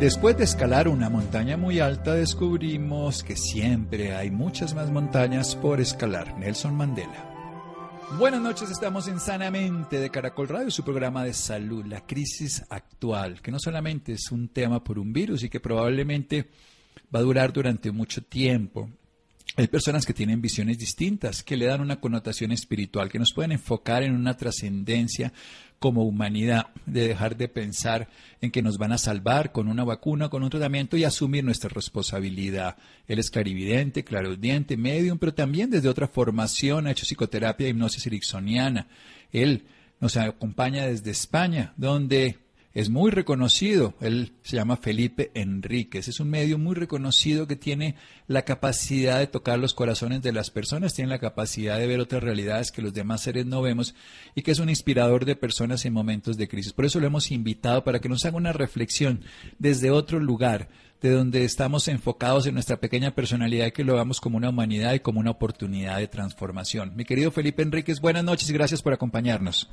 Después de escalar una montaña muy alta, descubrimos que siempre hay muchas más montañas por escalar. Nelson Mandela. Buenas noches, estamos en Sanamente de Caracol Radio, su programa de salud, la crisis actual, que no solamente es un tema por un virus y que probablemente va a durar durante mucho tiempo. Hay personas que tienen visiones distintas, que le dan una connotación espiritual, que nos pueden enfocar en una trascendencia como humanidad, de dejar de pensar en que nos van a salvar con una vacuna, con un tratamiento y asumir nuestra responsabilidad. Él es clarividente, claroaudiente, medium, pero también desde otra formación ha hecho psicoterapia e hipnosis ericksoniana. Él nos acompaña desde España, donde es muy reconocido. Él se llama Felipe Enríquez. Es un medio muy reconocido que tiene la capacidad de tocar los corazones de las personas, tiene la capacidad de ver otras realidades que los demás seres no vemos y que es un inspirador de personas en momentos de crisis. Por eso lo hemos invitado para que nos haga una reflexión desde otro lugar de donde estamos enfocados en nuestra pequeña personalidad y que lo veamos como una humanidad y como una oportunidad de transformación. Mi querido Felipe Enríquez, buenas noches y gracias por acompañarnos.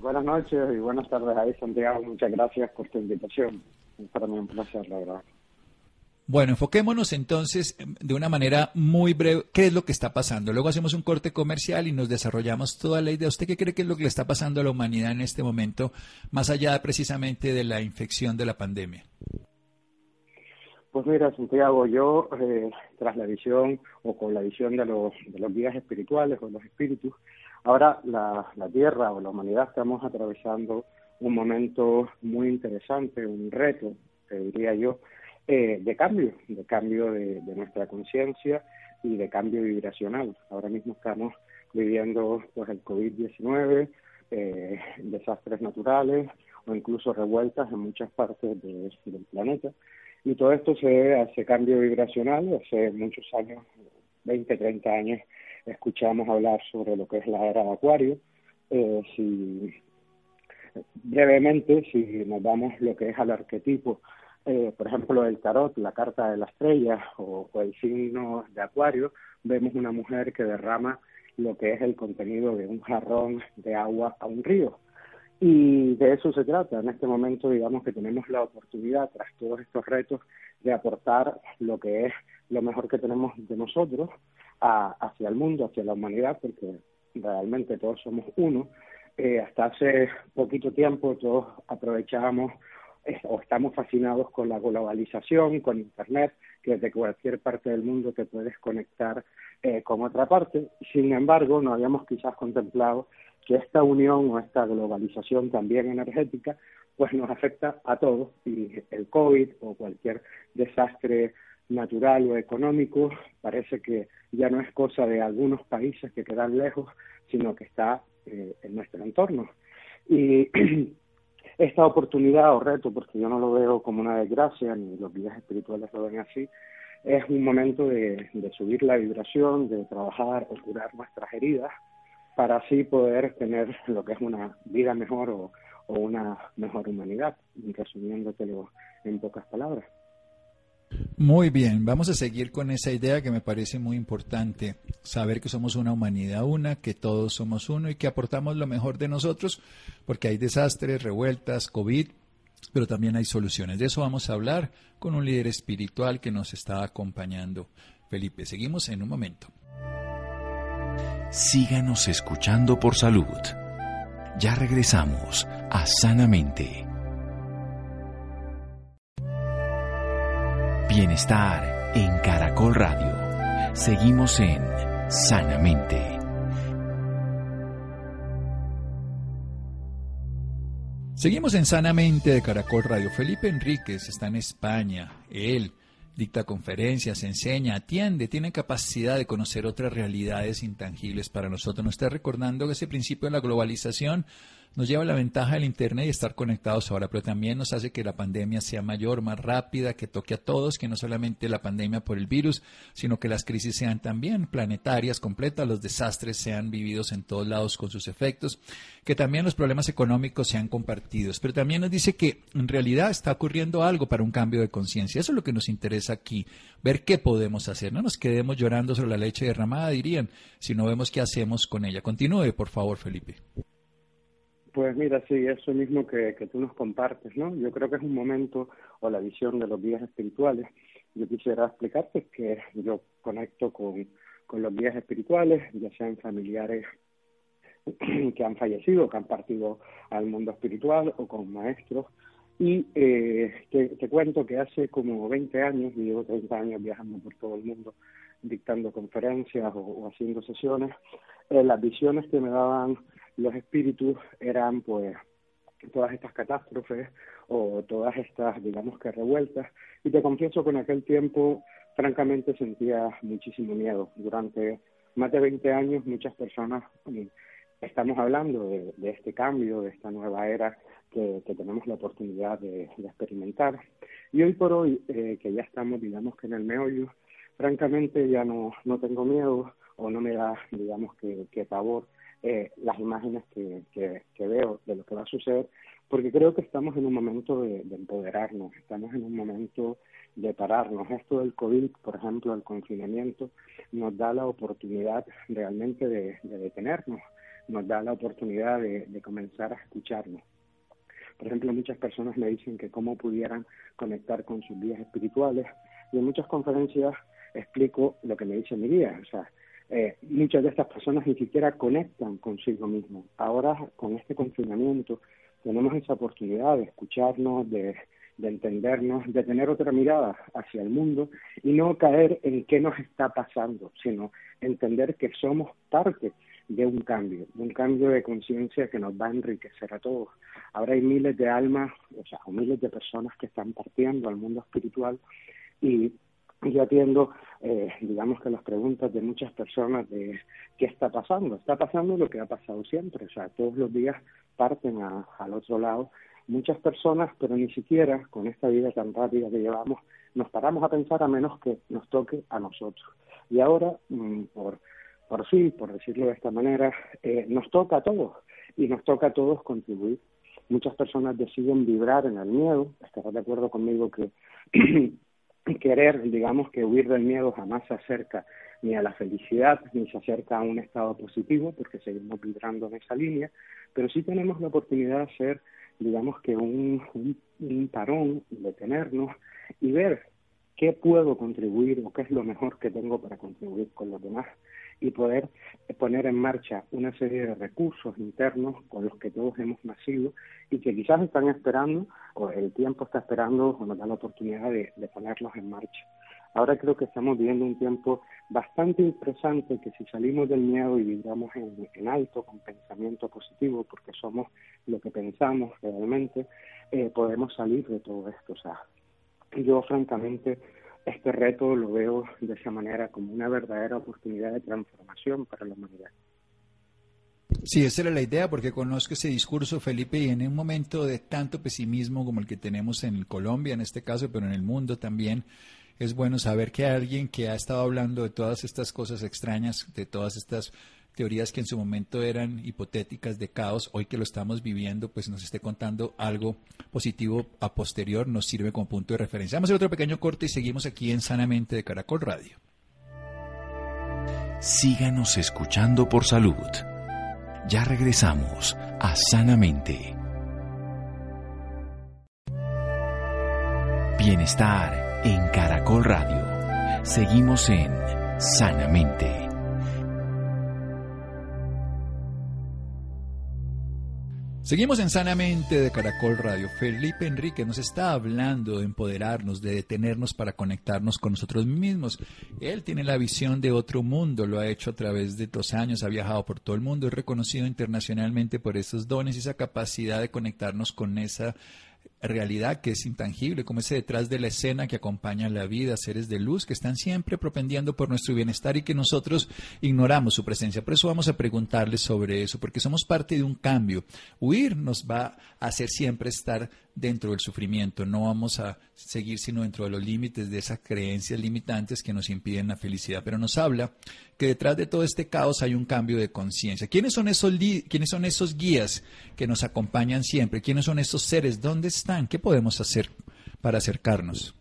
Buenas noches y buenas tardes ahí, Santiago. Muchas gracias por tu invitación. Es para mí un placer, la verdad. Bueno, enfoquémonos entonces em, de una manera muy breve, ¿qué es lo que está pasando? Luego hacemos un corte comercial y nos desarrollamos toda la idea. ¿Usted qué cree que es lo que le está pasando a la humanidad en este momento, más allá precisamente de la infección de la pandemia? Pues mira, Santiago, yo eh, tras la visión o con la visión de los, de los guías espirituales o los espíritus, Ahora la, Tierra o la humanidad estamos atravesando un momento muy interesante, un reto, te diría yo, eh, de cambio, de cambio de, nuestra conciencia y de cambio vibracional. Ahora mismo estamos viviendo pues el COVID-19, eh, desastres naturales o incluso revueltas en muchas partes del planeta. Y todo esto se debe a ese cambio vibracional. Hace muchos años, 20, 30 años, escuchamos hablar sobre lo que es la era de Acuario. Eh, si brevemente, si nos damos lo que es al arquetipo, eh, por ejemplo, el tarot, la carta de la estrella o, el signo de Acuario, vemos una mujer que derrama lo que es el contenido de un jarrón de agua a un río. Y de eso se trata. En este momento, digamos que tenemos la oportunidad, tras todos estos retos, de aportar lo que es lo mejor que tenemos de nosotros hacia el mundo, hacia la humanidad, porque realmente todos somos uno. Eh, hasta hace poquito tiempo todos aprovechábamos eh, o estamos fascinados con la globalización, con Internet, que desde cualquier parte del mundo te puedes conectar eh, con otra parte. Sin embargo, no habíamos quizás contemplado que esta unión o esta globalización también energética pues nos afecta a todos y el COVID o cualquier desastre natural o económico parece que ya no es cosa de algunos países que quedan lejos, sino que está eh, en nuestro entorno. Y esta oportunidad o reto, porque yo no lo veo como una desgracia, ni los guías espirituales lo ven así, es un momento de, subir la vibración, de trabajar o curar nuestras heridas, para así poder tener lo que es una vida mejor o, o una mejor humanidad, resumiéndotelo en pocas palabras. Muy bien, vamos a seguir con esa idea que me parece muy importante, saber que somos una humanidad una, que todos somos uno y que aportamos lo mejor de nosotros, porque hay desastres, revueltas, COVID, pero también hay soluciones. De eso vamos a hablar con un líder espiritual que nos está acompañando. Felipe, seguimos en un momento. Síganos escuchando por salud. Ya regresamos a Sanamente. Bienestar en Caracol Radio. Seguimos en Sanamente. Seguimos en Sanamente de Caracol Radio. Felipe Enríquez está en España. Él dicta conferencias, enseña, atiende, tiene capacidad de conocer otras realidades intangibles para nosotros. Nos está recordando ese principio de la globalización nos lleva la ventaja del Internet y estar conectados ahora, pero también nos hace que la pandemia sea mayor, más rápida, que toque a todos, que no solamente la pandemia por el virus, sino que las crisis sean también planetarias, completas, los desastres sean vividos en todos lados con sus efectos, que también los problemas económicos sean compartidos. Pero también nos dice que en realidad está ocurriendo algo para un cambio de conciencia. Eso es lo que nos interesa aquí, ver qué podemos hacer. No nos quedemos llorando sobre la leche derramada, dirían, si no vemos qué hacemos con ella. Continúe, por favor, Felipe. Pues mira, sí, eso mismo que, que tú nos compartes, ¿no? Yo creo que es un momento o la visión de los días espirituales. Yo quisiera explicarte que yo conecto con, con los días espirituales, ya sean familiares que han fallecido, que han partido al mundo espiritual o con maestros. Y eh, te, te, cuento que hace como 20 años, y llevo 30 años viajando por todo el mundo, dictando conferencias o, o haciendo sesiones, eh, las visiones que me daban los espíritus eran pues todas estas catástrofes o todas estas, digamos que revueltas. Y te confieso que en aquel tiempo, francamente, sentía muchísimo miedo. Durante más de 20 años, muchas personas mm, estamos hablando de, este cambio, de esta nueva era que, que tenemos la oportunidad de, de, experimentar. Y hoy por hoy, eh, que ya estamos, digamos que en el meollo, francamente ya no, no tengo miedo o no me da, digamos que, que pavor eh, las imágenes que, que, veo de lo que va a suceder, porque creo que estamos en un momento de, de, empoderarnos, estamos en un momento de pararnos. Esto del COVID, por ejemplo, el confinamiento, nos da la oportunidad realmente de, de detenernos, nos da la oportunidad de, comenzar a escucharnos. Por ejemplo, muchas personas me dicen que cómo pudieran conectar con sus vidas espirituales y en muchas conferencias explico lo que me dice mi guía, eh, muchas de estas personas ni siquiera conectan consigo mismos. Ahora, con este confinamiento, tenemos esa oportunidad de escucharnos, de, de entendernos, de tener otra mirada hacia el mundo y no caer en qué nos está pasando, sino entender que somos parte de un cambio, de un cambio de conciencia que nos va a enriquecer a todos. Ahora hay miles de almas, o sea, miles de personas que están partiendo al mundo espiritual y yo atiendo, eh, digamos que las preguntas de muchas personas de qué está pasando. Está pasando lo que ha pasado siempre, o sea, todos los días parten al otro lado muchas personas, pero ni siquiera con esta vida tan rápida que llevamos nos paramos a pensar a menos que nos toque a nosotros. Y ahora, mmm, por, por fin, por decirlo de esta manera, eh, nos toca a todos y nos toca a todos contribuir. Muchas personas deciden vibrar en el miedo, estarás de acuerdo conmigo que querer, digamos que huir del miedo jamás se acerca ni a la felicidad, ni se acerca a un estado positivo, porque seguimos vibrando en esa línea, pero sí tenemos la oportunidad de hacer, digamos que un, un, un parón, detenernos y ver qué puedo contribuir o qué es lo mejor que tengo para contribuir con los demás y poder poner en marcha una serie de recursos internos con los que todos hemos nacido y que quizás están esperando o el tiempo está esperando o nos da la oportunidad de, ponerlos en marcha. Ahora creo que estamos viviendo un tiempo bastante interesante que si salimos del miedo y vibramos en, en alto con pensamiento positivo, porque somos lo que pensamos realmente, eh, podemos salir de todo esto. O sea, yo francamente este reto lo veo de esa manera como una verdadera oportunidad de transformación para la humanidad. Sí, esa era la idea, porque conozco ese discurso, Felipe, y en un momento de tanto pesimismo como el que tenemos en Colombia, en este caso, pero en el mundo también, es bueno saber que alguien que ha estado hablando de todas estas cosas extrañas, de todas estas teorías que en su momento eran hipotéticas de caos, hoy que lo estamos viviendo, pues nos esté contando algo positivo a posterior, nos sirve como punto de referencia. Vamos a hacer otro pequeño corte y seguimos aquí en Sanamente de Caracol Radio. Síganos escuchando por salud. Ya regresamos a Sanamente. Bienestar en Caracol Radio. Seguimos en Sanamente. Seguimos en Sanamente de Caracol Radio. Felipe Enrique nos está hablando de empoderarnos, de detenernos para conectarnos con nosotros mismos. Él tiene la visión de otro mundo, lo ha hecho a través de dos años, ha viajado por todo el mundo, es reconocido internacionalmente por esos dones y esa capacidad de conectarnos con esa realidad que es intangible, como ese detrás de la escena que acompaña la vida, seres de luz que están siempre propendiendo por nuestro bienestar y que nosotros ignoramos su presencia. Por eso vamos a preguntarles sobre eso, porque somos parte de un cambio. Huir nos va a hacer siempre estar dentro del sufrimiento, no vamos a seguir sino dentro de los límites de esas creencias limitantes que nos impiden la felicidad, pero nos habla que detrás de todo este caos hay un cambio de conciencia. ¿Quiénes son esos quiénes son esos guías que nos acompañan siempre? ¿Quiénes son esos seres? ¿Dónde están? ¿Qué podemos hacer para acercarnos?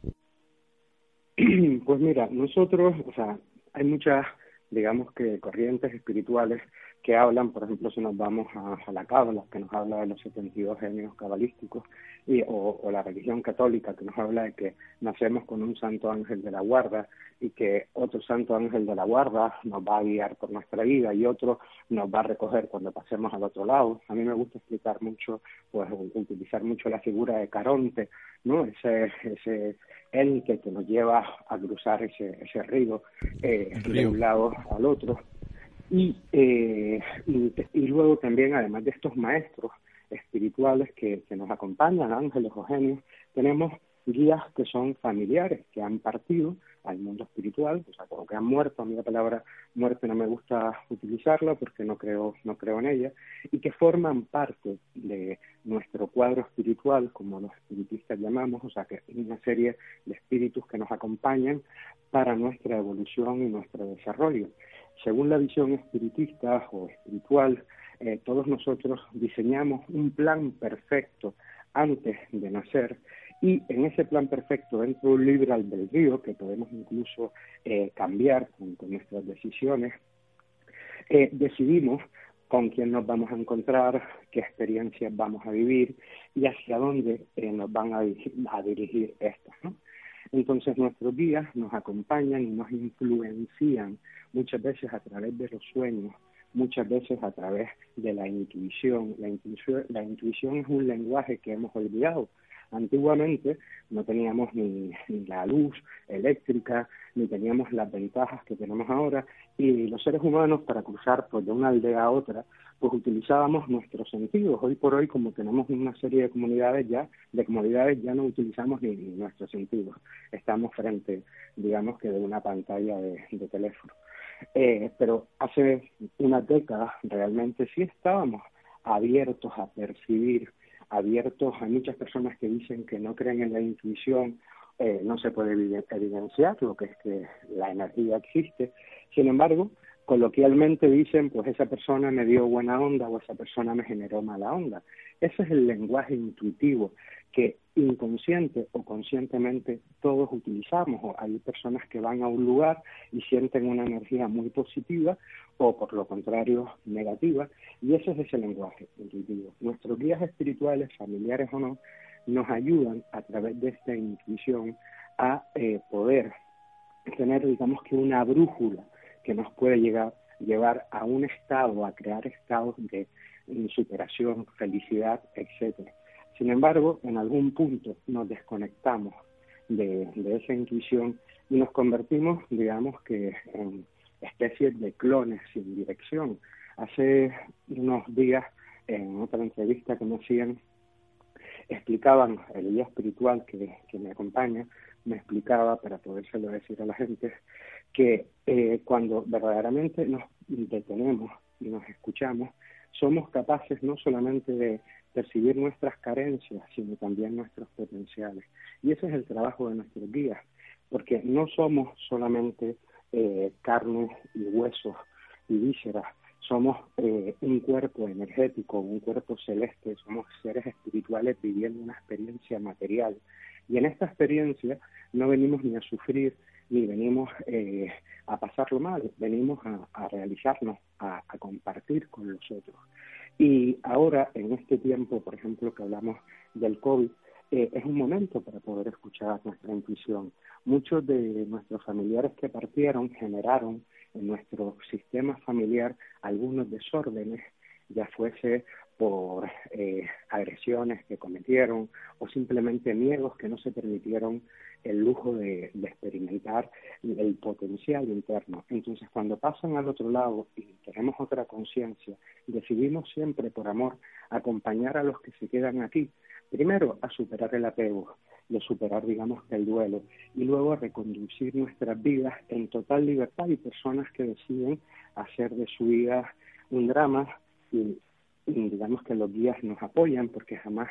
Pues mira, nosotros, o sea, hay muchas, digamos que corrientes espirituales que hablan, por ejemplo, si nos vamos a, la Cábala, que nos habla de los 72 genios cabalísticos, y, o, la religión católica, que nos habla de que nacemos con un santo ángel de la guarda y que otro santo ángel de la guarda nos va a guiar por nuestra vida y otro nos va a recoger cuando pasemos al otro lado. A mí me gusta explicar mucho, pues utilizar mucho la figura de Caronte, ¿no? Ese, ese ente que nos lleva a cruzar ese, ese río, eh, de un lado al otro eh, y, y, luego también, además de estos maestros espirituales que, nos acompañan, ángeles o genios, tenemos guías que son familiares, que han partido al mundo espiritual, o sea, como que han muerto, a mí la palabra muerte no me gusta utilizarla porque no creo, no creo en ella, y que forman parte de nuestro cuadro espiritual, como los espiritistas llamamos, o sea, que es una serie de espíritus que nos acompañan para nuestra evolución y nuestro desarrollo. Según la visión espiritista o espiritual, eh, todos nosotros diseñamos un plan perfecto antes de nacer y en ese plan perfecto dentro de un libre albedrío que podemos incluso eh, cambiar con, nuestras decisiones, eh, decidimos con quién nos vamos a encontrar, qué experiencias vamos a vivir y hacia dónde nos van a, dirigir estas. Entonces nuestros guías nos acompañan y nos influencian muchas veces a través de los sueños, muchas veces a través de la intuición. La intuición, la intuición es un lenguaje que hemos olvidado. Antiguamente no teníamos ni, la luz eléctrica, ni teníamos las ventajas que tenemos ahora, y los seres humanos para cruzar pues, de una aldea a otra pues utilizábamos nuestros sentidos. Hoy por hoy, como tenemos una serie de comunidades ya, de comodidades, ya no utilizamos ni, nuestros sentidos. Estamos frente, digamos que de una pantalla de, teléfono. Eh, pero hace una década realmente sí estábamos abiertos a percibir, abiertos a muchas personas que dicen que no creen en la intuición, eh, no se puede evidenciar lo que es que la energía existe. Sin embargo, coloquialmente dicen, pues esa persona me dio buena onda o esa persona me generó mala onda. Ese es el lenguaje intuitivo que inconsciente o conscientemente todos utilizamos. O hay personas que van a un lugar y sienten una energía muy positiva o por lo contrario negativa y ese es ese lenguaje intuitivo. Nuestros guías espirituales, familiares o no, nos ayudan a través de esta intuición a eh, poder tener, digamos que una brújula que nos puede llegar, llevar a un estado, a crear estados de superación, felicidad, etcétera. Sin embargo, en algún punto nos desconectamos de, esa intuición y nos convertimos, digamos que, en especies de clones sin dirección. Hace unos días, en otra entrevista que me hacían, explicaban, el guía espiritual que, me acompaña, me explicaba, para podérselo decir a la gente, que eh, cuando verdaderamente nos detenemos y nos escuchamos, somos capaces no solamente de percibir nuestras carencias, sino también nuestros potenciales. Y ese es el trabajo de nuestros guías, porque no somos solamente eh, carne y huesos y vísceras, somos eh, un cuerpo energético, un cuerpo celeste, somos seres espirituales viviendo una experiencia material. Y en esta experiencia no venimos ni a sufrir, ni venimos eh, a pasarlo mal, venimos a, realizarnos, a, compartir con los otros. Y ahora, en este tiempo, por ejemplo, que hablamos del COVID, eh, es un momento para poder escuchar nuestra intuición. Muchos de nuestros familiares que partieron generaron en nuestro sistema familiar algunos desórdenes, ya fuese por eh, agresiones que cometieron o simplemente miedos que no se permitieron el lujo de, experimentar el potencial interno. Entonces, cuando pasan al otro lado y tenemos otra conciencia, decidimos siempre, por amor, acompañar a los que se quedan aquí primero a superar el apego y a superar, digamos, el duelo, y luego a reconducir nuestras vidas en total libertad y personas que deciden hacer de su vida un drama y, digamos que los guías nos apoyan porque jamás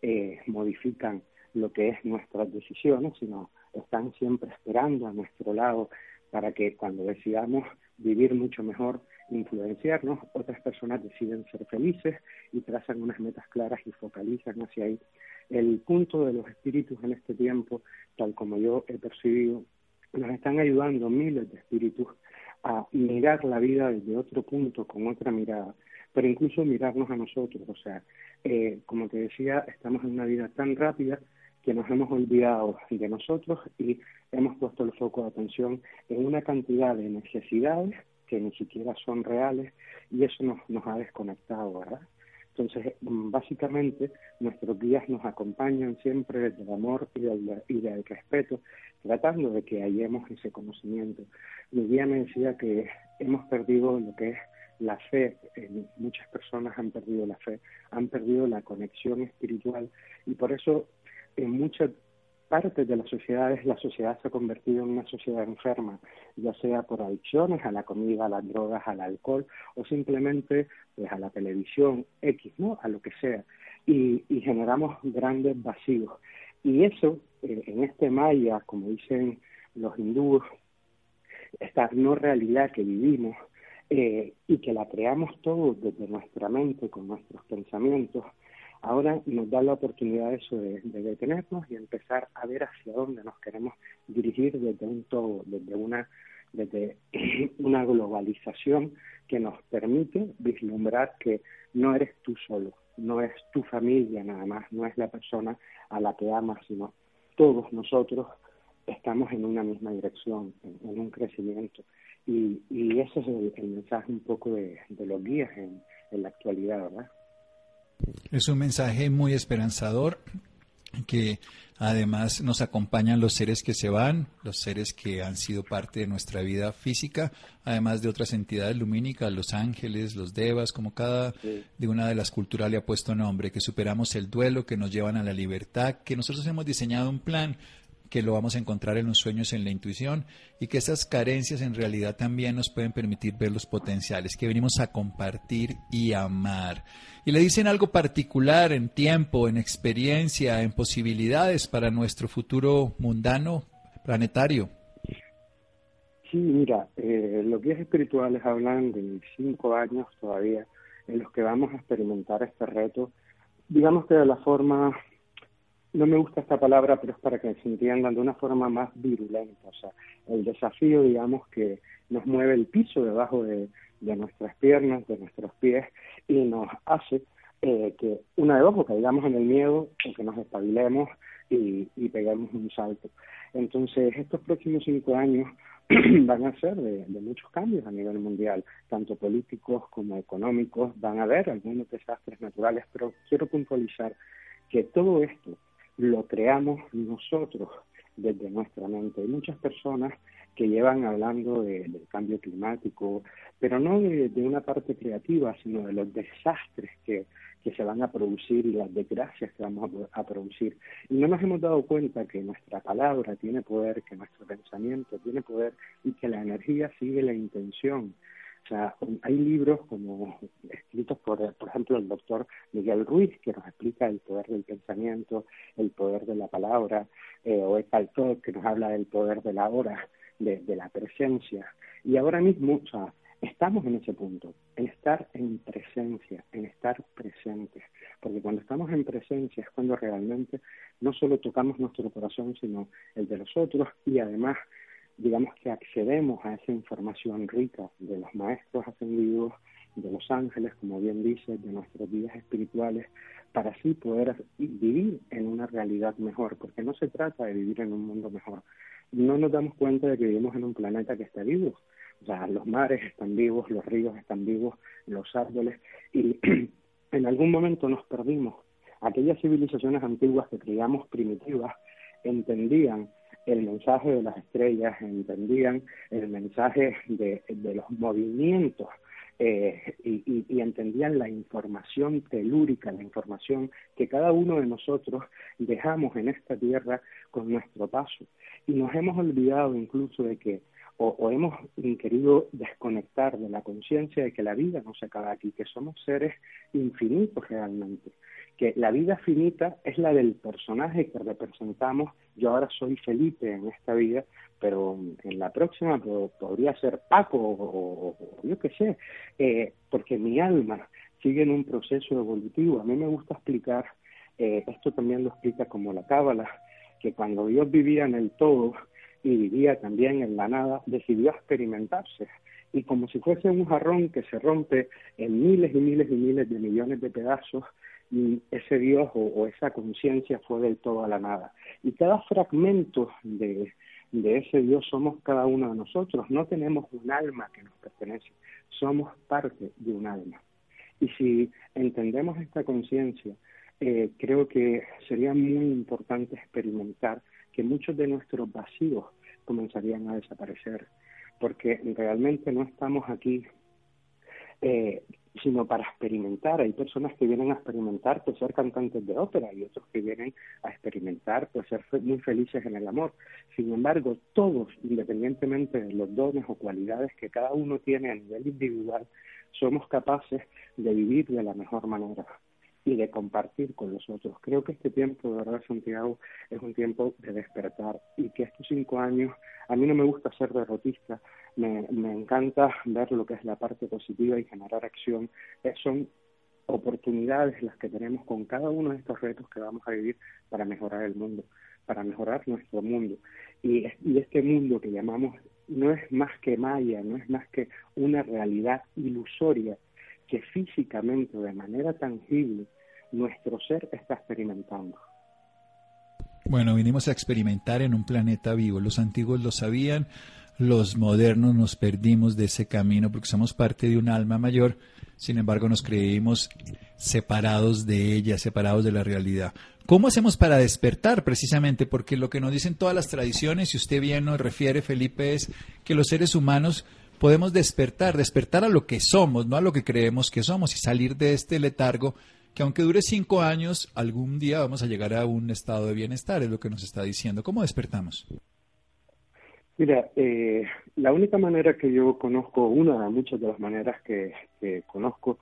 eh, modifican lo que es nuestras decisiones, sino están siempre esperando a nuestro lado para que cuando decidamos vivir mucho mejor, influenciarnos, otras personas deciden ser felices y trazan unas metas claras y focalizan hacia ahí. El punto de los espíritus en este tiempo, tal como yo he percibido, nos están ayudando miles de espíritus a mirar la vida desde otro punto, con otra mirada, pero incluso mirarnos a nosotros. O sea, eh, como te decía, estamos en una vida tan rápida que nos hemos olvidado de nosotros y hemos puesto el foco de atención en una cantidad de necesidades que ni siquiera son reales y eso nos, ha desconectado, ¿verdad? Entonces, mm, básicamente, nuestros guías nos acompañan siempre desde el amor y del, y del respeto, tratando de que hallemos ese conocimiento. Mi guía me decía que hemos perdido lo que es la fe, muchas personas han perdido la fe, han perdido la conexión espiritual y por eso en muchas partes de las sociedades la sociedad se ha convertido en una sociedad enferma, ya sea por adicciones a la comida, a las drogas, al alcohol o simplemente pues a la televisión X, ¿no? A lo que sea. Y, generamos grandes vacíos. Y eso, eh, en este maya, como dicen los hindúes, esta no realidad que vivimos eh, y que la creamos todos desde nuestra mente, con nuestros pensamientos, Ahora nos da la oportunidad eso de, detenernos y empezar a ver hacia dónde nos queremos dirigir desde un todo, desde una, desde una globalización que nos permite vislumbrar que no eres tú solo, no es tu familia nada más, no es la persona a la que amas, sino todos nosotros estamos en una misma dirección, en, un crecimiento. Y, y ese es el, mensaje un poco de, los guías en la actualidad, ¿verdad? Es un mensaje muy esperanzador que además nos acompañan los seres que se van, los seres que han sido parte de nuestra vida física, además de otras entidades lumínicas, los ángeles, los devas, como cada de una de las culturas le ha puesto nombre, que superamos el duelo, que nos llevan a la libertad, que nosotros hemos diseñado un plan que lo vamos a encontrar en los sueños, en la intuición, y que esas carencias en realidad también nos pueden permitir ver los potenciales, que venimos a compartir y amar. Y le dicen algo particular en tiempo, en experiencia, en posibilidades para nuestro futuro mundano, planetario. Sí, mira, eh, los guías espirituales hablan de cinco años todavía en los que vamos a experimentar este reto, digamos que de la forma no me gusta esta palabra, pero es para que se entiendan de una forma más virulenta. O sea, el desafío, digamos, que nos mueve el piso debajo de, nuestras piernas, de nuestros pies, y nos hace eh, que una de dos, caigamos en el miedo, o que nos espabilemos y, y peguemos un salto. Entonces, estos próximos cinco años van a ser de, de, muchos cambios a nivel mundial, tanto políticos como económicos. Van a haber algunos desastres naturales, pero quiero puntualizar que todo esto lo creamos nosotros desde nuestra mente. Hay muchas personas que llevan hablando del cambio climático, pero no de, una parte creativa, sino de los desastres que, que se van a producir y las desgracias que vamos a, producir. Y no nos hemos dado cuenta que nuestra palabra tiene poder, que nuestro pensamiento tiene poder y que la energía sigue la intención. Sea, hay libros como escritos por, por ejemplo, el doctor Miguel Ruiz, que nos explica el poder del pensamiento, el poder de la palabra, eh, o Eckhart que nos habla del poder de la hora, de, de la presencia. Y ahora mismo, o sea, estamos en ese punto, en estar en presencia, en estar presentes. Porque cuando estamos en presencia es cuando realmente no solo tocamos nuestro corazón, sino el de los otros y además digamos que accedemos a esa información rica de los maestros ascendidos, de los ángeles, como bien dice, de nuestros días espirituales, para así poder vivir en una realidad mejor, porque no se trata de vivir en un mundo mejor. No nos damos cuenta de que vivimos en un planeta que está vivo. O sea, los mares están vivos, los ríos están vivos, los árboles, y en algún momento nos perdimos. Aquellas civilizaciones antiguas que creíamos primitivas entendían el mensaje de las estrellas, entendían el mensaje de, los movimientos eh, y, y, entendían la información telúrica, la información que cada uno de nosotros dejamos en esta tierra con nuestro paso. Y nos hemos olvidado incluso de que, o, hemos querido desconectar de la conciencia de que la vida no se acaba aquí, que somos seres infinitos realmente que la vida finita es la del personaje que representamos. Yo ahora soy Felipe en esta vida, pero en la próxima podría ser Paco o, yo qué sé, eh, porque mi alma sigue en un proceso evolutivo. A mí me gusta explicar, eh, esto también lo explica como la cábala, que cuando Dios vivía en el todo y vivía también en la nada, decidió experimentarse. Y como si fuese un jarrón que se rompe en miles y miles y miles de millones de pedazos, ese Dios o, esa conciencia fue del todo a la nada. Y cada fragmento de, de ese Dios somos cada uno de nosotros. No tenemos un alma que nos pertenece, somos parte de un alma. Y si entendemos esta conciencia, eh, creo que sería muy importante experimentar que muchos de nuestros vacíos comenzarían a desaparecer, porque realmente no estamos aquí eh, sino para experimentar. Hay personas que vienen a experimentar por ser cantantes de ópera y otros que vienen a experimentar por ser muy felices en el amor. Sin embargo, todos, independientemente de los dones o cualidades que cada uno tiene a nivel individual, somos capaces de vivir de la mejor manera y de compartir con los otros. Creo que este tiempo, de verdad, Santiago, es un tiempo de despertar y que estos cinco años, a mí no me gusta ser derrotista, me, me encanta ver lo que es la parte positiva y generar acción. Eh, son oportunidades las que tenemos con cada uno de estos retos que vamos a vivir para mejorar el mundo, para mejorar nuestro mundo. Y, y este mundo que llamamos no es más que maya, no es más que una realidad ilusoria que físicamente, de manera tangible, nuestro ser está experimentando. Bueno, vinimos a experimentar en un planeta vivo. Los antiguos lo sabían, los modernos nos perdimos de ese camino porque somos parte de un alma mayor, sin embargo nos creímos separados de ella, separados de la realidad. ¿Cómo hacemos para despertar precisamente? Porque lo que nos dicen todas las tradiciones, y usted bien nos refiere, Felipe, es que los seres humanos podemos despertar, despertar a lo que somos, no a lo que creemos que somos, y salir de este letargo que aunque dure cinco años, algún día vamos a llegar a un estado de bienestar, es lo que nos está diciendo. ¿Cómo despertamos? Mira, eh, la única manera que yo conozco, una de muchas de las maneras que, conozco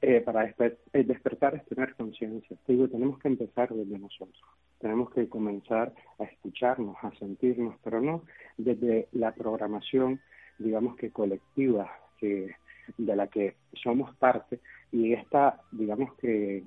eh, para despertar es tener conciencia. Digo, tenemos que empezar desde nosotros. Tenemos que comenzar a escucharnos, a sentirnos, pero no desde la programación digamos que colectiva que de la que somos parte y esta digamos que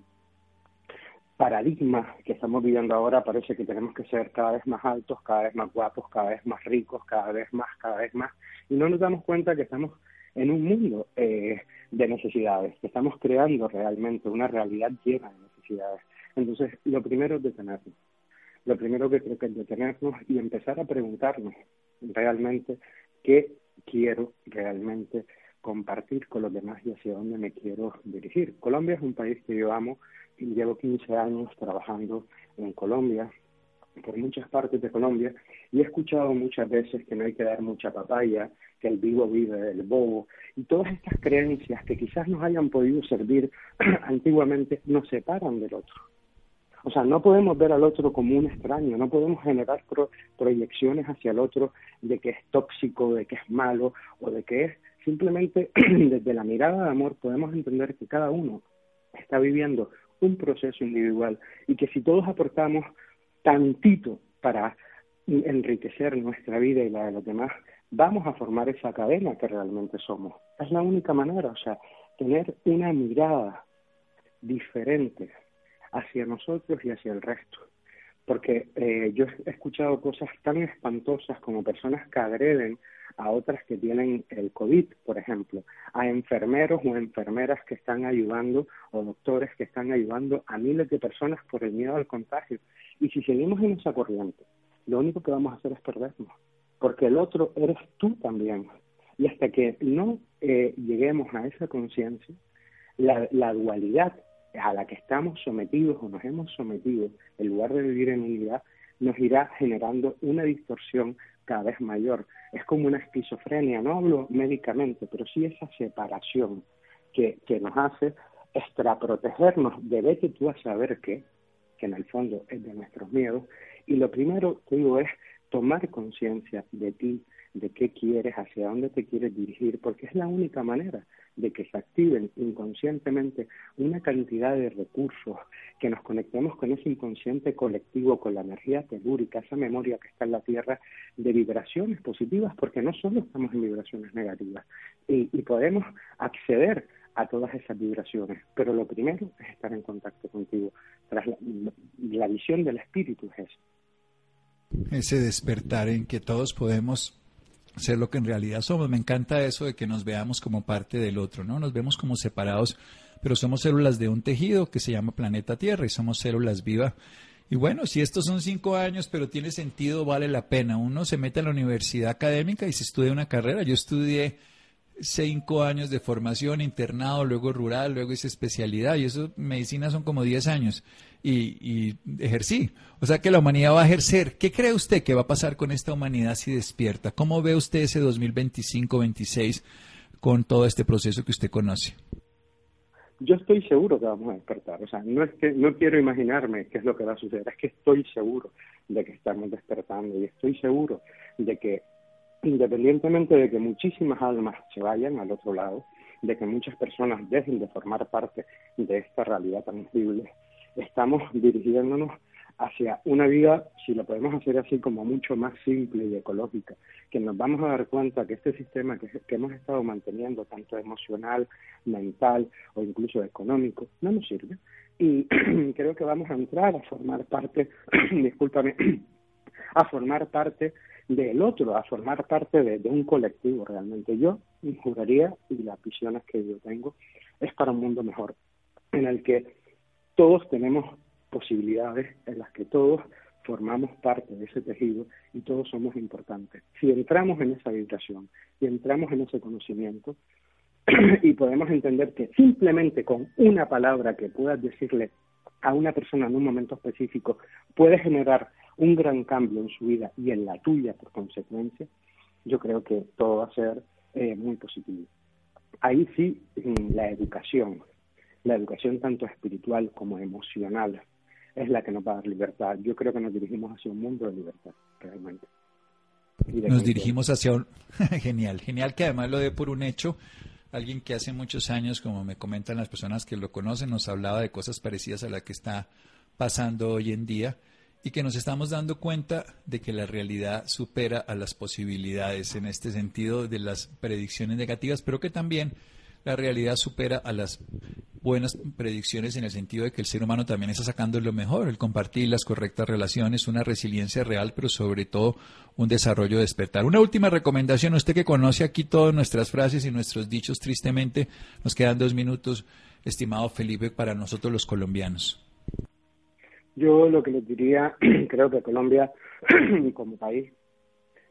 paradigma que estamos viviendo ahora parece que tenemos que ser cada vez más altos, cada vez más guapos, cada vez más ricos, cada vez más, cada vez más y no nos damos cuenta que estamos en un mundo eh, de necesidades, que estamos creando realmente una realidad llena de necesidades. Entonces, lo primero es detenernos. Lo primero que creo que es detenernos y empezar a preguntarnos realmente qué quiero realmente compartir con los demás y hacia dónde me quiero dirigir. Colombia es un país que yo amo y llevo 15 años trabajando en Colombia, por muchas partes de Colombia, y he escuchado muchas veces que no hay que dar mucha papaya, que el vivo vive del bobo, y todas estas creencias que quizás nos hayan podido servir antiguamente nos separan del otro. O sea, no podemos ver al otro como un extraño, no podemos generar proyecciones hacia el otro de que es tóxico, de que es malo o de que es simplemente desde la mirada de amor podemos entender que cada uno está viviendo un proceso individual y que si todos aportamos tantito para enriquecer nuestra vida y la de los demás, vamos a formar esa cadena que realmente somos. Es la única manera, o sea, tener una mirada diferente hacia nosotros y hacia el resto. Porque eh, yo he escuchado cosas tan espantosas como personas que agreden a otras que tienen el COVID, por ejemplo, a enfermeros o enfermeras que están ayudando o doctores que están ayudando a miles de personas por el miedo al contagio. Y si seguimos en esa corriente, lo único que vamos a hacer es perdernos, porque el otro eres tú también. Y hasta que no eh, lleguemos a esa conciencia, la, la dualidad a la que estamos sometidos o nos hemos sometido, en lugar de vivir en unidad, nos irá generando una distorsión cada vez mayor. Es como una esquizofrenia, no hablo médicamente, pero sí esa separación que, que nos hace extraprotegernos de vete tú a saber qué, que en el fondo es de nuestros miedos. Y lo primero, que digo, es tomar conciencia de ti, de qué quieres, hacia dónde te quieres dirigir, porque es la única manera de que se activen inconscientemente una cantidad de recursos, que nos conectemos con ese inconsciente colectivo, con la energía telúrica, esa memoria que está en la Tierra, de vibraciones positivas, porque no solo estamos en vibraciones negativas, y, podemos acceder a todas esas vibraciones, pero lo primero es estar en contacto contigo. Tras la, la visión del espíritu es eso. Ese despertar en que todos podemos ser lo que en realidad somos. Me encanta eso de que nos veamos como parte del otro, ¿no? Nos vemos como separados, pero somos células de un tejido que se llama planeta Tierra y somos células vivas. Y bueno, si estos son cinco años, pero tiene sentido, vale la pena. Uno se mete a la universidad académica y se estudia una carrera. Yo estudié cinco años de formación, internado, luego rural, luego esa especialidad, y eso, medicina son como diez años, y, y, ejercí. O sea que la humanidad va a ejercer. ¿Qué cree usted que va a pasar con esta humanidad si despierta? ¿Cómo ve usted ese 2025-26 con todo este proceso que usted conoce? Yo estoy seguro que vamos a despertar. O sea, no es que no quiero imaginarme qué es lo que va a suceder, es que estoy seguro de que estamos despertando y estoy seguro de que independientemente de que muchísimas almas se vayan al otro lado, de que muchas personas dejen de formar parte de esta realidad tangible, estamos dirigiéndonos hacia una vida, si lo podemos hacer así, como mucho más simple y ecológica, que nos vamos a dar cuenta que este sistema que, hemos estado manteniendo, tanto emocional, mental o incluso económico, no nos sirve. Y creo que vamos a entrar a formar parte, discúlpame, a formar parte del otro, a formar parte de, un colectivo realmente. Yo juraría, y las visiones que yo tengo, es para un mundo mejor, en el que todos tenemos posibilidades, en las que todos formamos parte de ese tejido y todos somos importantes. Si entramos en esa vibración y entramos en ese conocimiento y podemos entender que simplemente con una palabra que puedas decirle a una persona en un momento específico puede generar un gran cambio en su vida y en la tuya por consecuencia, yo creo que todo va a ser eh, muy positivo. Ahí sí, la educación, la educación tanto espiritual como emocional, es la que nos va a dar libertad. Yo creo que nos dirigimos hacia un mundo de libertad, realmente. Nos dirigimos hacia un... genial, genial que además lo dé por un hecho. Alguien que hace muchos años, como me comentan las personas que lo conocen, nos hablaba de cosas parecidas a la que está pasando hoy en día y que nos estamos dando cuenta de que la realidad supera a las posibilidades en este sentido de las predicciones negativas, pero que también la realidad supera a las buenas predicciones en el sentido de que el ser humano también está sacando lo mejor, el compartir las correctas relaciones, una resiliencia real, pero sobre todo un desarrollo despertar. Una última recomendación, usted que conoce aquí todas nuestras frases y nuestros dichos, tristemente, nos quedan dos minutos, estimado Felipe, para nosotros los colombianos. Yo lo que les diría, creo que Colombia como país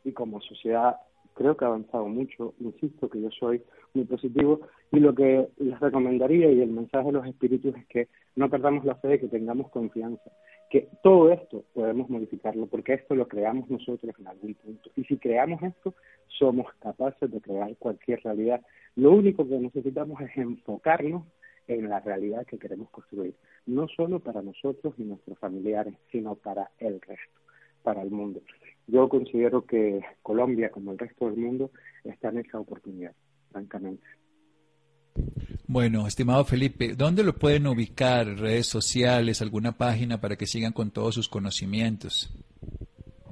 y como sociedad creo que ha avanzado mucho, insisto que yo soy muy positivo y lo que les recomendaría y el mensaje de los espíritus es que no perdamos la fe, que tengamos confianza, que todo esto podemos modificarlo porque esto lo creamos nosotros en algún punto y si creamos esto somos capaces de crear cualquier realidad. Lo único que necesitamos es enfocarnos en la realidad que queremos construir, no solo para nosotros y nuestros familiares, sino para el resto, para el mundo. Yo considero que Colombia, como el resto del mundo, está en esa oportunidad, francamente. Bueno, estimado Felipe, ¿dónde lo pueden ubicar? ¿Redes sociales? ¿Alguna página para que sigan con todos sus conocimientos?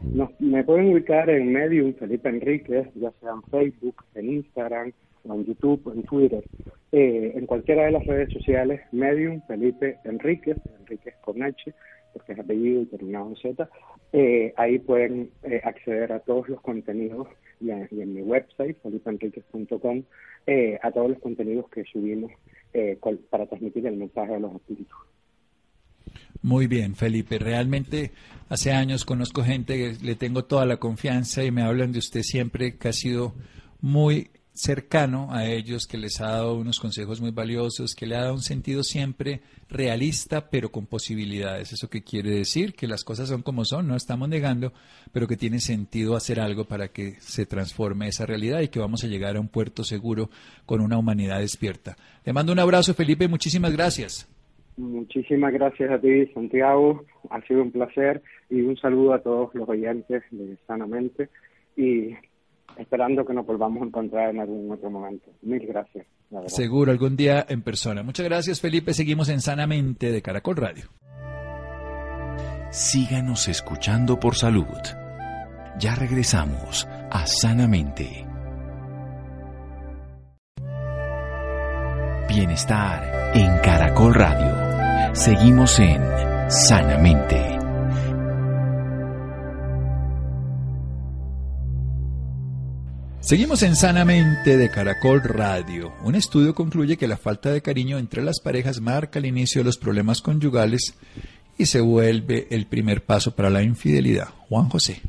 No, me pueden ubicar en Medium Felipe Enríquez, ya sea en Facebook, en Instagram, en YouTube, en Twitter, eh, en cualquiera de las redes sociales, Medium, Felipe Enríquez, Enríquez con H, porque es apellido y terminado en Z, eh, ahí pueden eh, acceder a todos los contenidos y, en mi website, felipeenriquez.com, a todos los contenidos que subimos para transmitir el mensaje a los espíritus. Muy bien, Felipe. Realmente hace años conozco gente le tengo toda la confianza y me hablan de usted siempre que ha sido muy cercano a ellos, que les ha dado unos consejos muy valiosos, que le ha dado un sentido siempre realista, pero con posibilidades. ¿Eso qué quiere decir? Que las cosas son como son, no estamos negando, pero que tiene sentido hacer algo para que se transforme esa realidad y que vamos a llegar a un puerto seguro con una humanidad despierta. Le mando un abrazo, Felipe, muchísimas gracias. Muchísimas gracias a ti, Santiago. Ha sido un placer y un saludo a todos los oyentes de Sanamente. Y esperando que nos volvamos a encontrar en algún otro momento. Mil gracias. Seguro, algún día en persona. Muchas gracias, Felipe. Seguimos en Sanamente de Caracol Radio. Síganos escuchando por salud. Ya regresamos a Sanamente. Bienestar en Caracol Radio. Seguimos en Sanamente. Seguimos en Sanamente de Caracol Radio. Un estudio concluye que la falta de cariño entre las parejas marca el inicio de los problemas conyugales y se vuelve el primer paso para la infidelidad. Juan José.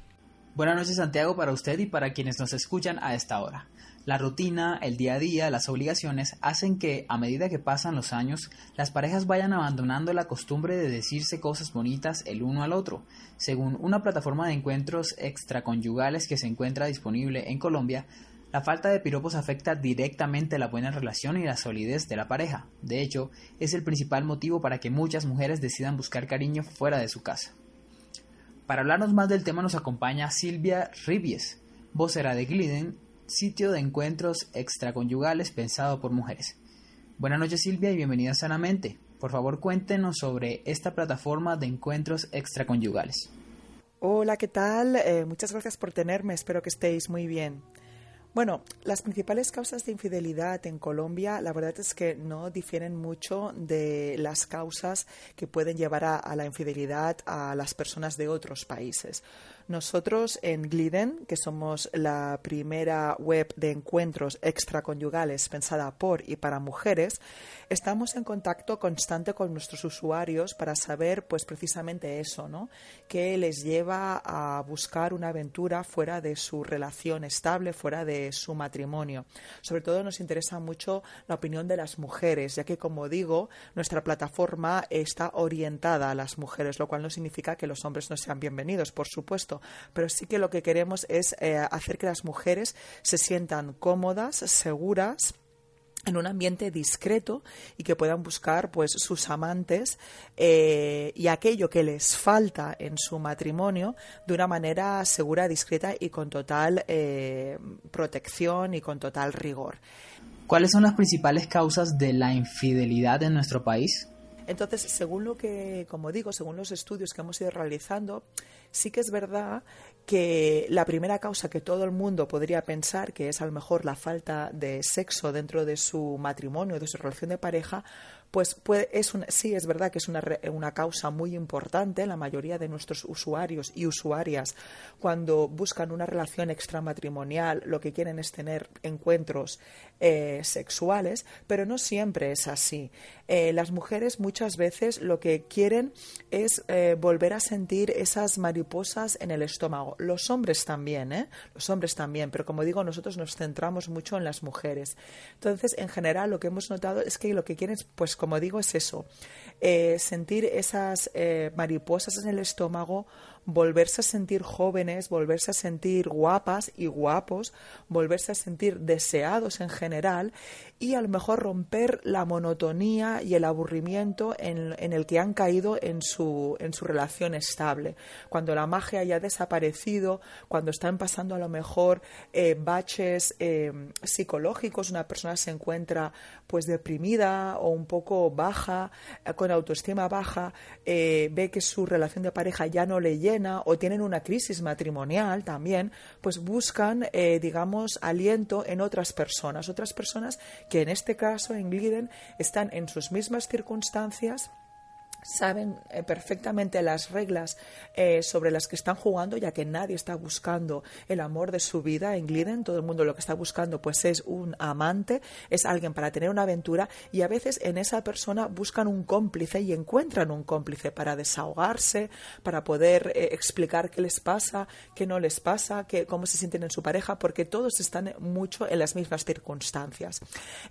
Buenas noches Santiago para usted y para quienes nos escuchan a esta hora. La rutina, el día a día, las obligaciones hacen que, a medida que pasan los años, las parejas vayan abandonando la costumbre de decirse cosas bonitas el uno al otro. Según una plataforma de encuentros extraconyugales que se encuentra disponible en Colombia, la falta de piropos afecta directamente la buena relación y la solidez de la pareja. De hecho, es el principal motivo para que muchas mujeres decidan buscar cariño fuera de su casa. Para hablarnos más del tema nos acompaña Silvia Ribies, vocera de Gliden sitio de encuentros extraconyugales pensado por mujeres. Buenas noches Silvia y bienvenida Sanamente. Por favor cuéntenos sobre esta plataforma de encuentros extraconyugales. Hola, ¿qué tal? Eh, muchas gracias por tenerme, espero que estéis muy bien. Bueno, las principales causas de infidelidad en Colombia, la verdad es que no difieren mucho de las causas que pueden llevar a, la infidelidad a las personas de otros países. Nosotros en Gliden, que somos la primera web de encuentros extraconyugales pensada por y para mujeres, estamos en contacto constante con nuestros usuarios para saber, pues precisamente eso, ¿no? Que les lleva a buscar una aventura fuera de su relación estable, fuera de su matrimonio. Sobre todo nos interesa mucho la opinión de las mujeres, ya que, como digo, nuestra plataforma está orientada a las mujeres, lo cual no significa que los hombres no sean bienvenidos, por supuesto pero sí que lo que queremos es eh, hacer que las mujeres se sientan cómodas, seguras en un ambiente discreto y que puedan buscar pues sus amantes eh, y aquello que les falta en su matrimonio de una manera segura, discreta y con total eh, protección y con total rigor. ¿Cuáles son las principales causas de la infidelidad en nuestro país? Entonces, según lo que, como digo, según los estudios que hemos ido realizando, sí que es verdad que la primera causa que todo el mundo podría pensar que es a lo mejor la falta de sexo dentro de su matrimonio, de su relación de pareja, pues es sí es verdad que es una, una causa muy importante. La mayoría de nuestros usuarios y usuarias, cuando buscan una relación extramatrimonial, lo que quieren es tener encuentros eh, sexuales, pero no siempre es así. Eh, las mujeres muchas veces lo que quieren es eh, volver a sentir esas mariposas en el estómago. Los hombres también, ¿eh? Los hombres también, pero como digo, nosotros nos centramos mucho en las mujeres. Entonces, en general, lo que hemos notado es que lo que quieren, pues como digo, es eso, sentir esas mariposas en el estómago, volverse a sentir jóvenes, volverse a sentir guapas y guapos, volverse a sentir deseados en general y a lo mejor romper la monotonía y el aburrimiento en, el que han caído en su, en su relación estable. Cuando la magia ya ha desaparecido, cuando están pasando a lo mejor eh, baches eh, psicológicos, una persona se encuentra pues deprimida o un poco baja, eh, con autoestima baja, ve que su relación de pareja ya no le o tienen una crisis matrimonial también, pues buscan, digamos, aliento en otras personas, otras personas que en este caso, en Gliden, están en sus mismas circunstancias saben eh, perfectamente las reglas eh, sobre las que están jugando, ya que nadie está buscando el amor de su vida en Gliden. Todo el mundo lo que está buscando pues es un amante, es alguien para tener una aventura y a veces en esa persona buscan un cómplice y encuentran un cómplice para desahogarse, para poder eh, explicar qué les pasa, qué no les pasa, qué, cómo se sienten en su pareja, porque todos están mucho en las mismas circunstancias.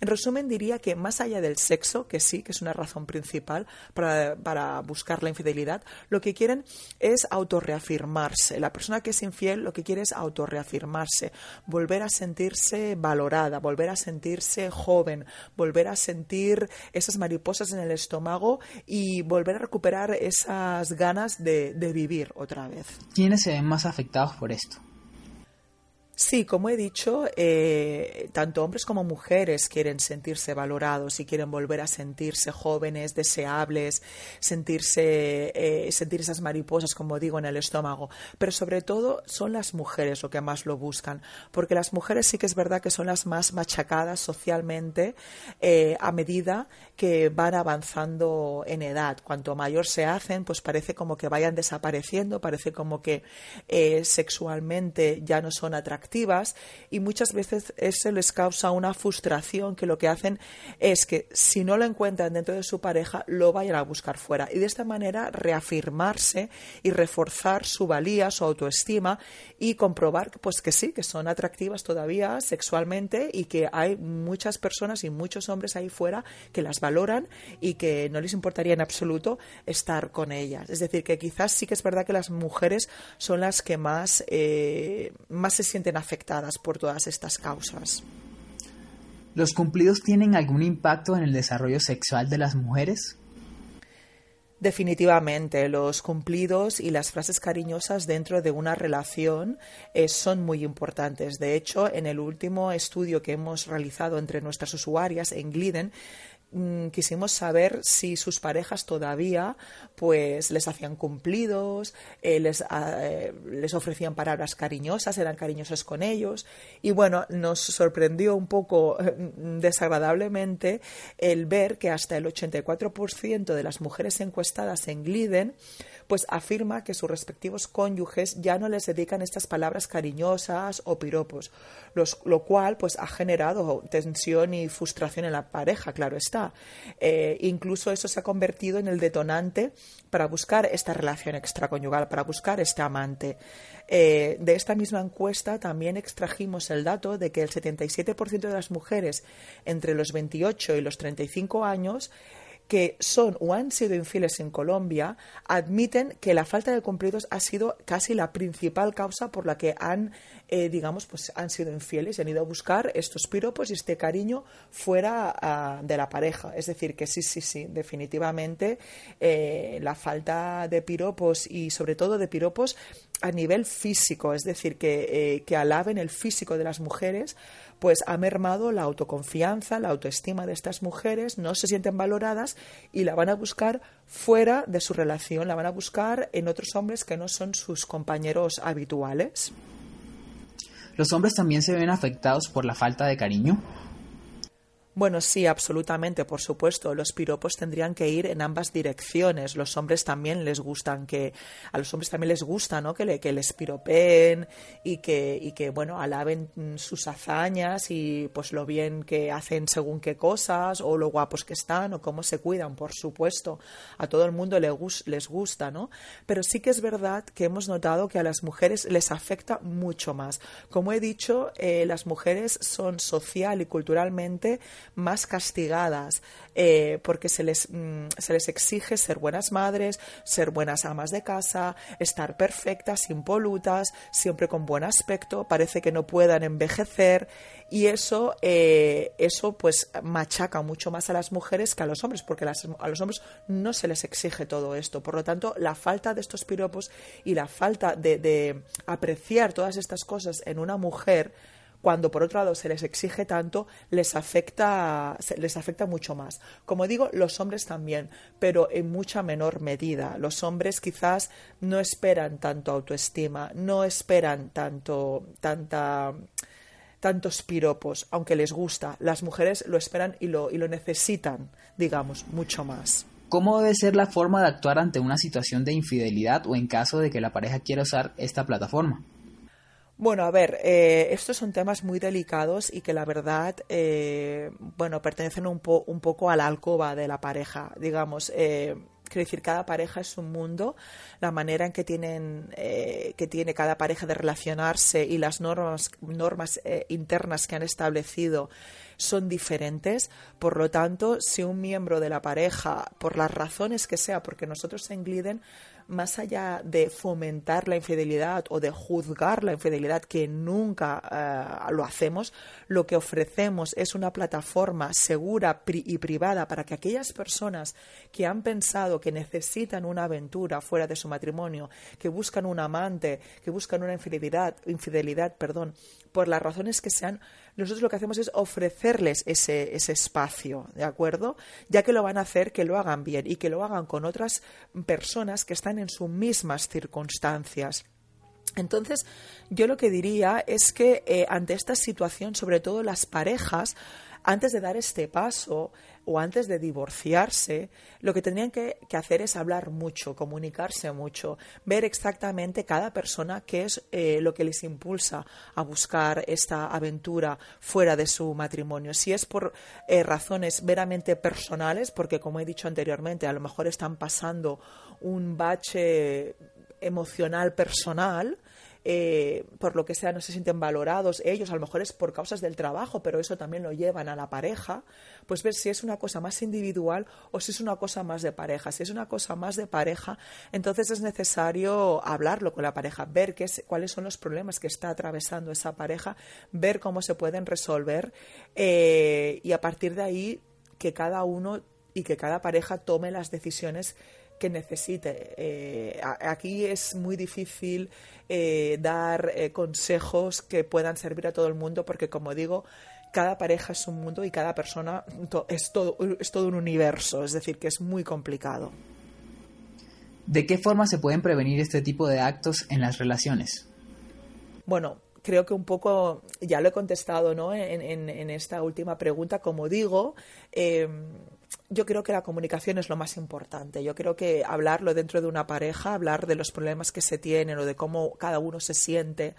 En resumen, diría que más allá del sexo, que sí, que es una razón principal para para buscar la infidelidad, lo que quieren es autorreafirmarse. La persona que es infiel lo que quiere es autorreafirmarse, volver a sentirse valorada, volver a sentirse joven, volver a sentir esas mariposas en el estómago y volver a recuperar esas ganas de, de vivir otra vez. ¿Quiénes se ven más afectados por esto? Sí, como he dicho, eh, tanto hombres como mujeres quieren sentirse valorados y quieren volver a sentirse jóvenes, deseables, sentirse, eh, sentir esas mariposas, como digo, en el estómago. Pero sobre todo son las mujeres lo que más lo buscan, porque las mujeres sí que es verdad que son las más machacadas socialmente eh, a medida que van avanzando en edad. Cuanto mayor se hacen, pues parece como que vayan desapareciendo, parece como que sexualmente ya no son atractivas y muchas veces eso les causa una frustración que lo que hacen es que si no lo encuentran dentro de su pareja lo vayan a buscar fuera y de esta manera reafirmarse y reforzar su valía, su autoestima y comprobar pues que sí, que son atractivas todavía sexualmente y que hay muchas personas y muchos hombres ahí fuera que las valoran y que no les importaría en absoluto estar con ellas. Es decir, que quizás sí que es verdad que las mujeres son las que más, eh, más se sienten afectadas por todas estas causas. ¿Los cumplidos tienen algún impacto en el desarrollo sexual de las mujeres? Definitivamente, los cumplidos y las frases cariñosas dentro de una relación eh, son muy importantes. De hecho, en el último estudio que hemos realizado entre nuestras usuarias en Gliden, Mm, quisimos saber si sus parejas todavía pues les hacían cumplidos, eh, les, ah, eh, les ofrecían palabras cariñosas, eran cariñosos con ellos. Y bueno, nos sorprendió un poco mm, desagradablemente el ver que hasta el 84% de las mujeres encuestadas en Gliden pues afirma que sus respectivos cónyuges ya no les dedican estas palabras cariñosas o piropos, lo cual pues ha generado tensión y frustración en la pareja, claro está. Eh, incluso eso se ha convertido en el detonante para buscar esta relación extraconyugal, para buscar este amante. Eh, de esta misma encuesta también extrajimos el dato de que el 77% de las mujeres entre los 28 y los 35 años que son o han sido infieles en Colombia admiten que la falta de cumplidos ha sido casi la principal causa por la que han, eh, digamos, pues han sido infieles y han ido a buscar estos piropos y este cariño fuera ah, de la pareja. Es decir, que sí, sí, sí, definitivamente eh, la falta de piropos y sobre todo de piropos a nivel físico, es decir, que, eh, que alaben el físico de las mujeres, pues ha mermado la autoconfianza, la autoestima de estas mujeres, no se sienten valoradas y la van a buscar fuera de su relación, la van a buscar en otros hombres que no son sus compañeros habituales. ¿Los hombres también se ven afectados por la falta de cariño? Bueno, sí, absolutamente, por supuesto. Los piropos tendrían que ir en ambas direcciones. Los hombres también les gustan que a los hombres también les gusta, ¿no? Que, le, que les piropeen y que y que bueno alaben sus hazañas y pues lo bien que hacen según qué cosas o lo guapos que están o cómo se cuidan, por supuesto. A todo el mundo le les gusta, ¿no? Pero sí que es verdad que hemos notado que a las mujeres les afecta mucho más. Como he dicho, eh, las mujeres son social y culturalmente más castigadas eh, porque se les, mm, se les exige ser buenas madres, ser buenas amas de casa, estar perfectas, impolutas, siempre con buen aspecto, parece que no puedan envejecer y eso, eh, eso pues machaca mucho más a las mujeres que a los hombres porque a los hombres no se les exige todo esto. Por lo tanto, la falta de estos piropos y la falta de apreciar todas estas cosas en una mujer cuando por otro lado se les exige tanto, les afecta, les afecta mucho más. Como digo, los hombres también, pero en mucha menor medida. Los hombres quizás no esperan tanto autoestima, no esperan tanto, tanta tantos piropos, aunque les gusta. Las mujeres lo esperan y lo, y lo necesitan, digamos, mucho más. ¿Cómo debe ser la forma de actuar ante una situación de infidelidad o en caso de que la pareja quiera usar esta plataforma? Bueno, a ver, eh, estos son temas muy delicados y que la verdad, eh, bueno, pertenecen un, un, poco a la alcoba de la pareja, digamos. Eh, quiero decir, cada pareja es un mundo, la manera en que tienen, que tiene cada pareja de relacionarse y las normas, normas internas que han establecido son diferentes. Por lo tanto, si un miembro de la pareja, por las razones que sea, porque nosotros en Gliden más allá de fomentar la infidelidad o de juzgar la infidelidad, que nunca eh, lo hacemos, lo que ofrecemos es una plataforma segura y privada para que aquellas personas que han pensado que necesitan una aventura fuera de su matrimonio, que buscan un amante, que buscan una infidelidad, infidelidad, perdón, por las razones que sean, nosotros lo que hacemos es ofrecerles ese, ese espacio, ¿de acuerdo? Ya que lo van a hacer, que lo hagan bien y que lo hagan con otras personas que están en sus mismas circunstancias. Entonces, yo lo que diría es que eh, ante esta situación, sobre todo las parejas, antes de dar este paso, o antes de divorciarse, lo que tendrían que, hacer es hablar mucho, comunicarse mucho, ver exactamente cada persona qué es eh, lo que les impulsa a buscar esta aventura fuera de su matrimonio. Si es por eh, razones meramente personales, porque como he dicho anteriormente, a lo mejor están pasando un bache emocional personal, eh, por lo que sea no se sienten valorados ellos, a lo mejor es por causas del trabajo, pero eso también lo llevan a la pareja, pues ver si es una cosa más individual o si es una cosa más de pareja. Si es una cosa más de pareja, entonces es necesario hablarlo con la pareja, ver qué es, cuáles son los problemas que está atravesando esa pareja, ver cómo se pueden resolver eh, y a partir de ahí que cada uno y que cada pareja tome las decisiones que necesite. Eh, aquí es muy difícil eh, dar eh, consejos que puedan servir a todo el mundo porque, como digo, cada pareja es un mundo y cada persona es todo, es todo un universo, es decir, que es muy complicado. ¿De qué forma se pueden prevenir este tipo de actos en las relaciones? Bueno, creo que un poco ya lo he contestado ¿no? en, en, esta última pregunta. Como digo, yo creo que la comunicación es lo más importante. Yo creo que hablarlo dentro de una pareja, hablar de los problemas que se tienen o de cómo cada uno se siente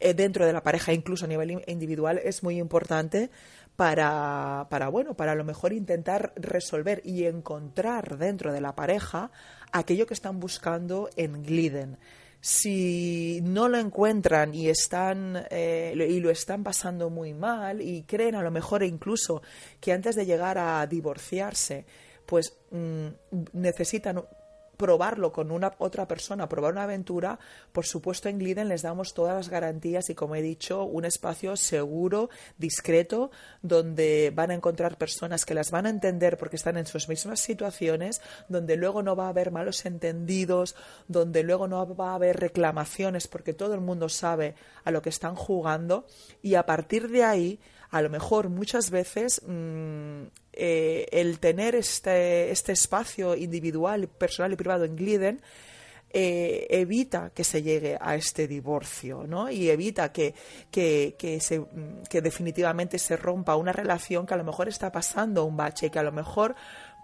eh, dentro de la pareja, incluso a nivel individual, es muy importante para, para, bueno, para a lo mejor intentar resolver y encontrar dentro de la pareja aquello que están buscando en Gliden si no lo encuentran y están eh, y lo están pasando muy mal y creen a lo mejor incluso que antes de llegar a divorciarse pues mm, necesitan probarlo con una otra persona, probar una aventura, por supuesto en Gliden les damos todas las garantías y como he dicho, un espacio seguro, discreto, donde van a encontrar personas que las van a entender porque están en sus mismas situaciones, donde luego no va a haber malos entendidos, donde luego no va a haber reclamaciones porque todo el mundo sabe a lo que están jugando. Y a partir de ahí a lo mejor muchas veces mm, eh, el tener este, este espacio individual, personal y privado en Gliden eh, evita que se llegue a este divorcio, ¿no? Y evita que, que, que, se, que definitivamente se rompa una relación que a lo mejor está pasando un bache, que a lo mejor,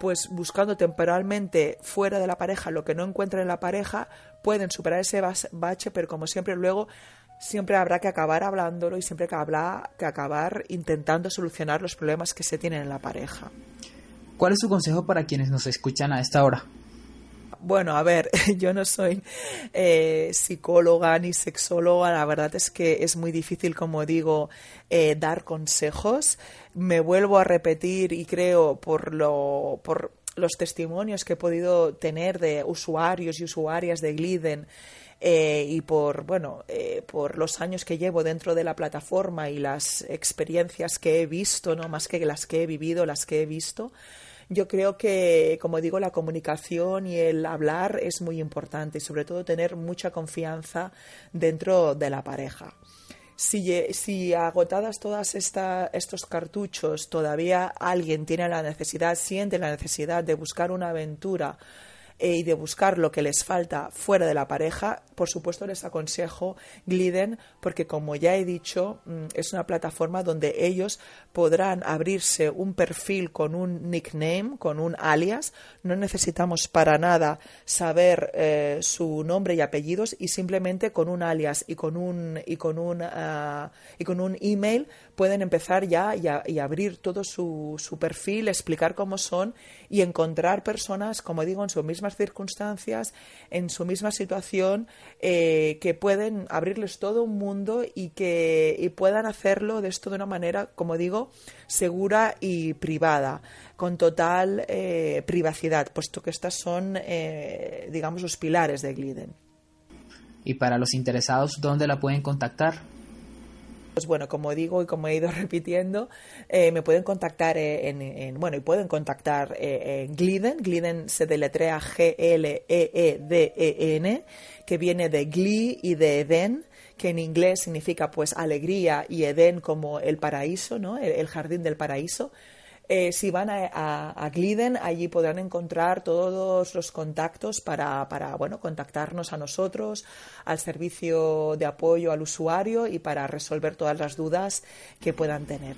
pues buscando temporalmente fuera de la pareja lo que no encuentran en la pareja, pueden superar ese bache, pero como siempre luego siempre habrá que acabar hablándolo y siempre que, habla, que acabar intentando solucionar los problemas que se tienen en la pareja. ¿Cuál es su consejo para quienes nos escuchan a esta hora? Bueno, a ver, yo no soy eh, psicóloga ni sexóloga, la verdad es que es muy difícil, como digo, eh, dar consejos. Me vuelvo a repetir y creo por, lo, por los testimonios que he podido tener de usuarios y usuarias de Gliden eh, y por bueno eh, por los años que llevo dentro de la plataforma y las experiencias que he visto no más que las que he vivido las que he visto yo creo que como digo la comunicación y el hablar es muy importante y sobre todo tener mucha confianza dentro de la pareja. Si, si agotadas todas estos cartuchos todavía alguien tiene la necesidad, siente la necesidad de buscar una aventura eh, y de buscar lo que les falta fuera de la pareja, por supuesto les aconsejo Gliden porque como ya he dicho mm, es una plataforma donde ellos podrán abrirse un perfil con un nickname, con un alias. No necesitamos para nada saber eh, su nombre y apellidos y simplemente con un alias y con un y con un ah, y con un email pueden empezar ya y, abrir todo su, su, perfil, explicar cómo son y encontrar personas, como digo, en sus mismas circunstancias, en su misma situación, eh, que pueden abrirles todo un mundo y que y puedan hacerlo de esto de una manera, como digo, segura y privada, con total eh, privacidad, puesto que estas son, eh, digamos, los pilares de Gliden. Y para los interesados, ¿dónde la pueden contactar? Pues bueno, como digo y como he ido repitiendo, eh, me pueden contactar eh, en, bueno, y pueden contactar eh, en Gliden. Gliden se deletrea G-L-E-E-D-E-N, que viene de Glee y de Eden que en inglés significa pues alegría y Eden como el paraíso, ¿no? el jardín del paraíso. Eh, si van a, Gliden, allí podrán encontrar todos los contactos para, para, bueno, contactarnos a nosotros, al servicio de apoyo al usuario y para resolver todas las dudas que puedan tener.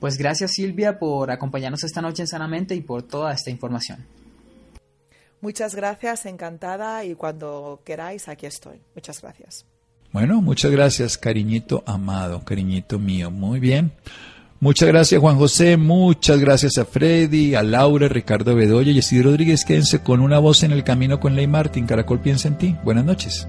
Pues gracias Silvia por acompañarnos esta noche en Sanamente y por toda esta información. Muchas gracias, encantada y cuando queráis aquí estoy. Muchas gracias. Bueno, muchas gracias, cariñito amado, cariñito mío. Muy bien. Muchas gracias Juan José, muchas gracias a Freddy, a Laura, Ricardo Bedoya y Esidro Rodríguez. Quédense con una voz en el camino con Ley Martín. Caracol piensa en ti. Buenas noches.